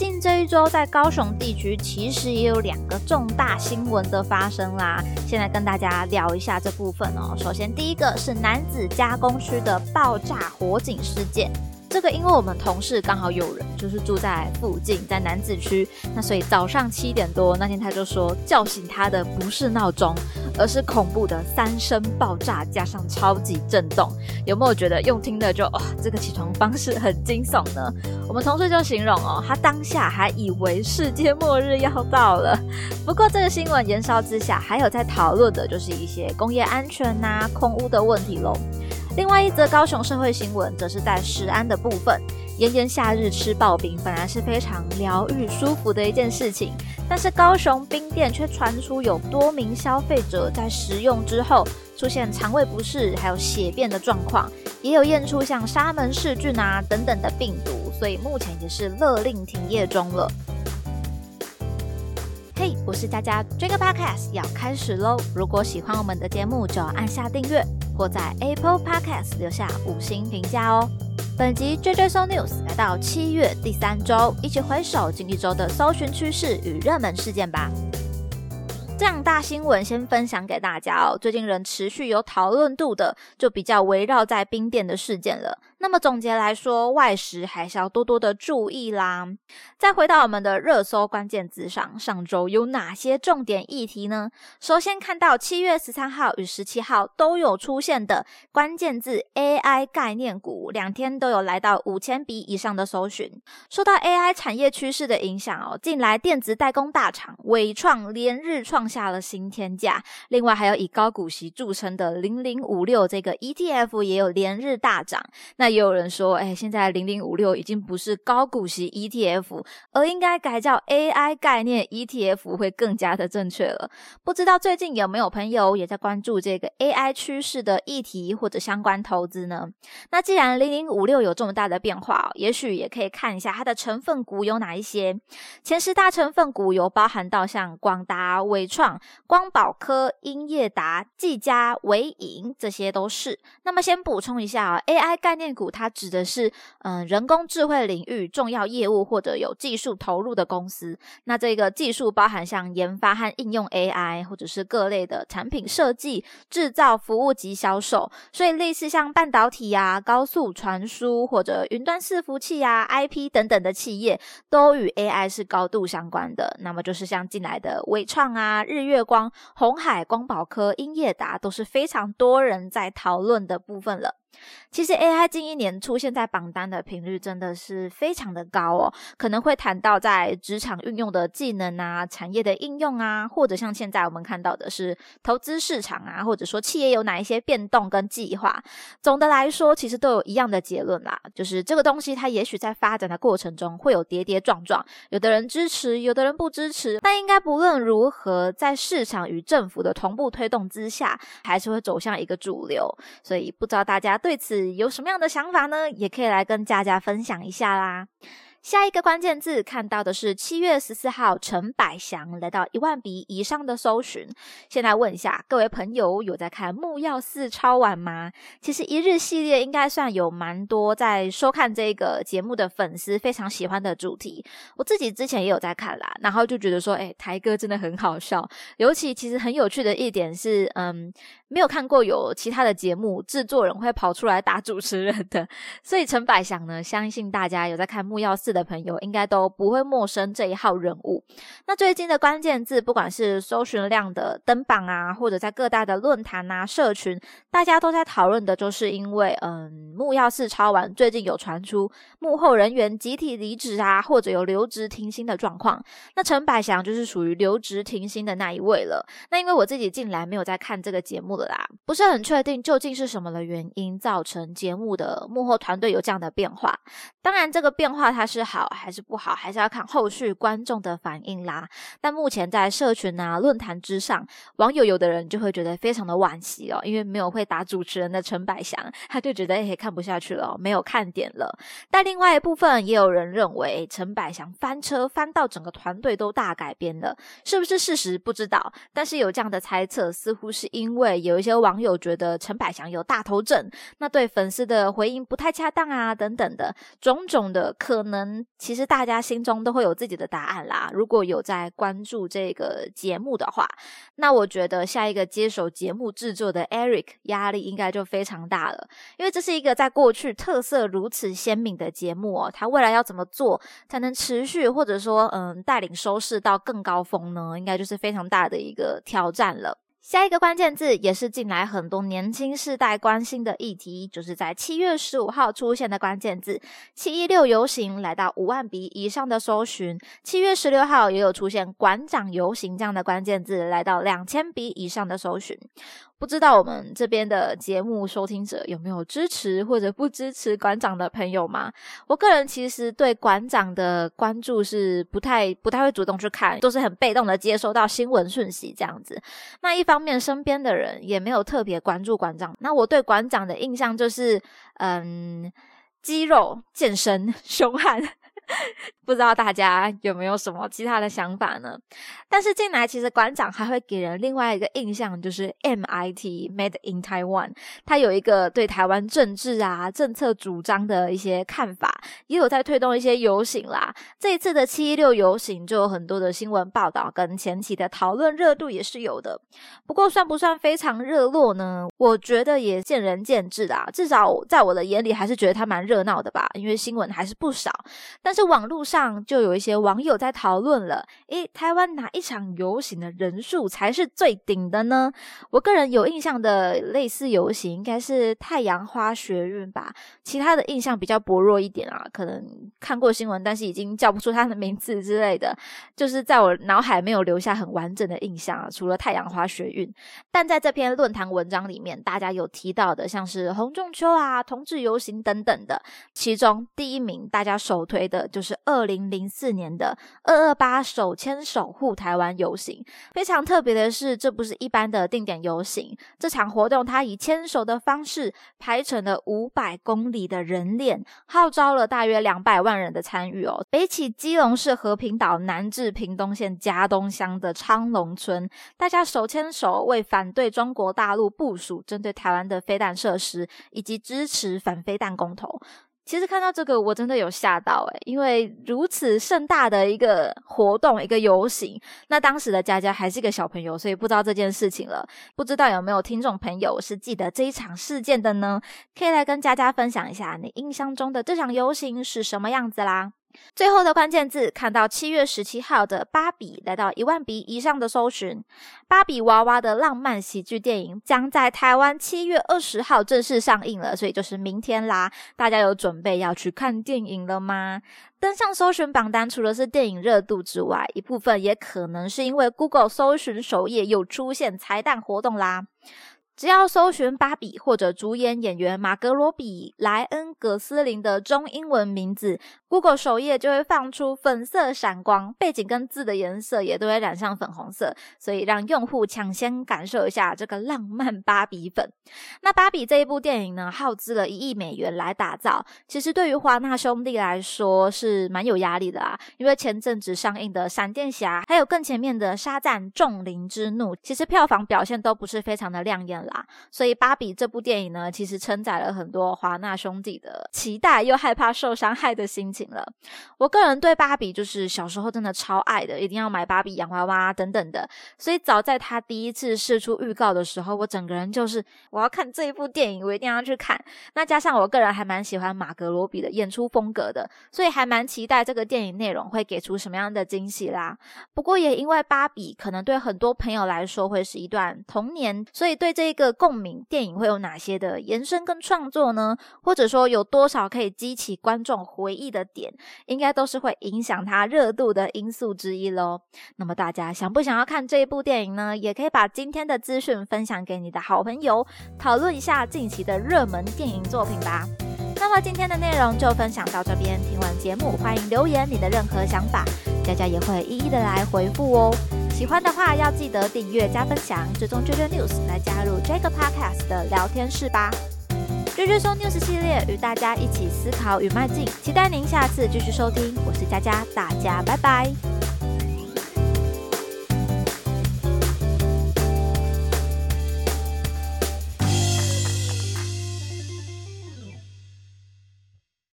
近这一周在高雄地区其实也有两个重大新闻的发生啦，现在跟大家聊一下这部分哦。首先第一个是男子加工区的爆炸火警事件。这个因为我们同事刚好有人就是住在附近，在南子区，那所以早上七点多那天他就说叫醒他的不是闹钟，而是恐怖的三声爆炸加上超级震动。有没有觉得用听的就哇这个起床方式很惊悚呢？我们同事就形容哦，他当下还以为世界末日要到了。不过这个新闻延烧之下，还有在讨论的就是一些工业安全呐、空污的问题喽。另外一则高雄社会新闻，则是在食安的部分。炎炎夏日吃刨冰，本来是非常疗愈舒服的一件事情，但是高雄冰店却传出有多名消费者在食用之后出现肠胃不适，还有血便的状况，也有验出像沙门氏菌啊等等的病毒，所以目前也是勒令停业中了。嘿，我是佳佳，这个 podcast 要开始喽！如果喜欢我们的节目，就要按下订阅。或在 Apple Podcast 留下五星评价哦。本集 JJ So News 来到七月第三周，一起回首近一周的搜寻趋势与热门事件吧。这样大新闻先分享给大家哦。最近仍持续有讨论度的，就比较围绕在冰店的事件了。那么总结来说，外食还是要多多的注意啦。再回到我们的热搜关键字上，上周有哪些重点议题呢？首先看到七月十三号与十七号都有出现的关键字 AI 概念股，两天都有来到五千笔以上的搜寻。受到 AI 产业趋势的影响哦，近来电子代工大厂伟创连日创下了新天价。另外还有以高股息著称的零零五六这个 ETF 也有连日大涨。那也有人说，哎，现在零零五六已经不是高股息 ETF，而应该改叫 AI 概念 ETF 会更加的正确了。不知道最近有没有朋友也在关注这个 AI 趋势的议题或者相关投资呢？那既然零零五六有这么大的变化，也许也可以看一下它的成分股有哪一些。前十大成分股有包含到像广达、伟创、光宝科、英业达、技嘉、伟影，这些都是。那么先补充一下啊，AI 概念。股它指的是嗯人工智慧领域重要业务或者有技术投入的公司。那这个技术包含像研发和应用 AI，或者是各类的产品设计、制造、服务及销售。所以类似像半导体啊、高速传输或者云端伺服器啊、IP 等等的企业，都与 AI 是高度相关的。那么就是像进来的微创啊、日月光、红海、光宝科、英业达，都是非常多人在讨论的部分了。其实 AI 近一年出现在榜单的频率真的是非常的高哦，可能会谈到在职场运用的技能啊、产业的应用啊，或者像现在我们看到的是投资市场啊，或者说企业有哪一些变动跟计划。总的来说，其实都有一样的结论啦，就是这个东西它也许在发展的过程中会有跌跌撞撞，有的人支持，有的人不支持。但应该不论如何，在市场与政府的同步推动之下，还是会走向一个主流。所以不知道大家对。此有什么样的想法呢？也可以来跟佳佳分享一下啦。下一个关键字看到的是七月十四号陈百祥来到一万笔以上的搜寻。先来问一下各位朋友，有在看木曜四超玩吗？其实一日系列应该算有蛮多在收看这个节目的粉丝非常喜欢的主题。我自己之前也有在看啦，然后就觉得说，哎，台哥真的很好笑。尤其其实很有趣的一点是，嗯，没有看过有其他的节目制作人会跑出来打主持人的。所以陈百祥呢，相信大家有在看木曜四。的朋友应该都不会陌生这一号人物。那最近的关键字，不管是搜寻量的登榜啊，或者在各大的论坛啊、社群，大家都在讨论的，就是因为嗯，木曜四超完最近有传出幕后人员集体离职啊，或者有留职停薪的状况。那陈百祥就是属于留职停薪的那一位了。那因为我自己近来没有在看这个节目了啦，不是很确定究竟是什么的原因造成节目的幕后团队有这样的变化。当然，这个变化它是。是好还是不好，还是要看后续观众的反应啦。但目前在社群啊、论坛之上，网友有的人就会觉得非常的惋惜哦，因为没有会打主持人的陈百祥，他就觉得诶看不下去了，没有看点了。但另外一部分也有人认为陈百祥翻车翻到整个团队都大改编了，是不是事实不知道。但是有这样的猜测，似乎是因为有一些网友觉得陈百祥有大头症，那对粉丝的回应不太恰当啊，等等的种种的可能。其实大家心中都会有自己的答案啦。如果有在关注这个节目的话，那我觉得下一个接手节目制作的 Eric 压力应该就非常大了，因为这是一个在过去特色如此鲜明的节目哦。他未来要怎么做才能持续，或者说嗯带领收视到更高峰呢？应该就是非常大的一个挑战了。下一个关键字也是近来很多年轻世代关心的议题，就是在七月十五号出现的关键字“七一六游行”来到五万笔以上的搜寻。七月十六号也有出现“馆长游行”这样的关键字，来到两千笔以上的搜寻。不知道我们这边的节目收听者有没有支持或者不支持馆长的朋友吗？我个人其实对馆长的关注是不太不太会主动去看，都是很被动的接收到新闻讯息这样子。那一方面，身边的人也没有特别关注馆长。那我对馆长的印象就是，嗯，肌肉、健身、凶悍。不知道大家有没有什么其他的想法呢？但是进来其实馆长还会给人另外一个印象，就是 MIT Made in Taiwan，他有一个对台湾政治啊政策主张的一些看法，也有在推动一些游行啦。这一次的七一六游行就有很多的新闻报道，跟前期的讨论热度也是有的。不过算不算非常热络呢？我觉得也见仁见智啦。至少在我的眼里，还是觉得他蛮热闹的吧，因为新闻还是不少。但是网络上就有一些网友在讨论了，诶，台湾哪一场游行的人数才是最顶的呢？我个人有印象的类似游行应该是太阳花学运吧，其他的印象比较薄弱一点啊，可能看过新闻，但是已经叫不出他的名字之类的，就是在我脑海没有留下很完整的印象啊。除了太阳花学运，但在这篇论坛文章里面，大家有提到的，像是洪仲秋啊、同志游行等等的，其中第一名大家首推的。就是二零零四年的二二八手牵手护台湾游行，非常特别的是，这不是一般的定点游行，这场活动它以牵手的方式排成了五百公里的人链，号召了大约两百万人的参与哦。北起基隆市和平岛，南至屏东县嘉东乡的昌隆村，大家手牵手为反对中国大陆部署针对台湾的飞弹设施，以及支持反飞弹公投。其实看到这个，我真的有吓到诶，因为如此盛大的一个活动，一个游行，那当时的佳佳还是一个小朋友，所以不知道这件事情了。不知道有没有听众朋友是记得这一场事件的呢？可以来跟佳佳分享一下，你印象中的这场游行是什么样子啦？最后的关键字，看到七月十七号的芭比来到一万笔以上的搜寻，芭比娃娃的浪漫喜剧电影将在台湾七月二十号正式上映了，所以就是明天啦。大家有准备要去看电影了吗？登上搜寻榜单，除了是电影热度之外，一部分也可能是因为 Google 搜寻首页又出现彩蛋活动啦。只要搜寻芭比或者主演演员马格罗比、莱恩·葛斯林的中英文名字，Google 首页就会放出粉色闪光，背景跟字的颜色也都会染上粉红色，所以让用户抢先感受一下这个浪漫芭比粉。那芭比这一部电影呢，耗资了一亿美元来打造，其实对于华纳兄弟来说是蛮有压力的啊，因为前阵子上映的闪电侠，还有更前面的沙赞众灵之怒，其实票房表现都不是非常的亮眼。所以芭比这部电影呢，其实承载了很多华纳兄弟的期待又害怕受伤害的心情了。我个人对芭比就是小时候真的超爱的，一定要买芭比洋娃娃等等的。所以早在他第一次试出预告的时候，我整个人就是我要看这一部电影，我一定要去看。那加上我个人还蛮喜欢马格罗比的演出风格的，所以还蛮期待这个电影内容会给出什么样的惊喜啦。不过也因为芭比可能对很多朋友来说会是一段童年，所以对这个。个共鸣电影会有哪些的延伸跟创作呢？或者说有多少可以激起观众回忆的点，应该都是会影响它热度的因素之一喽。那么大家想不想要看这一部电影呢？也可以把今天的资讯分享给你的好朋友，讨论一下近期的热门电影作品吧。那么今天的内容就分享到这边，听完节目欢迎留言你的任何想法，佳佳也会一一的来回复哦。话要记得订阅加分享，追踪 JJ News 来加入这个 Podcast 的聊天室吧。JJ 说 News 系列与大家一起思考与迈进，期待您下次继续收听。我是佳佳，大家拜拜。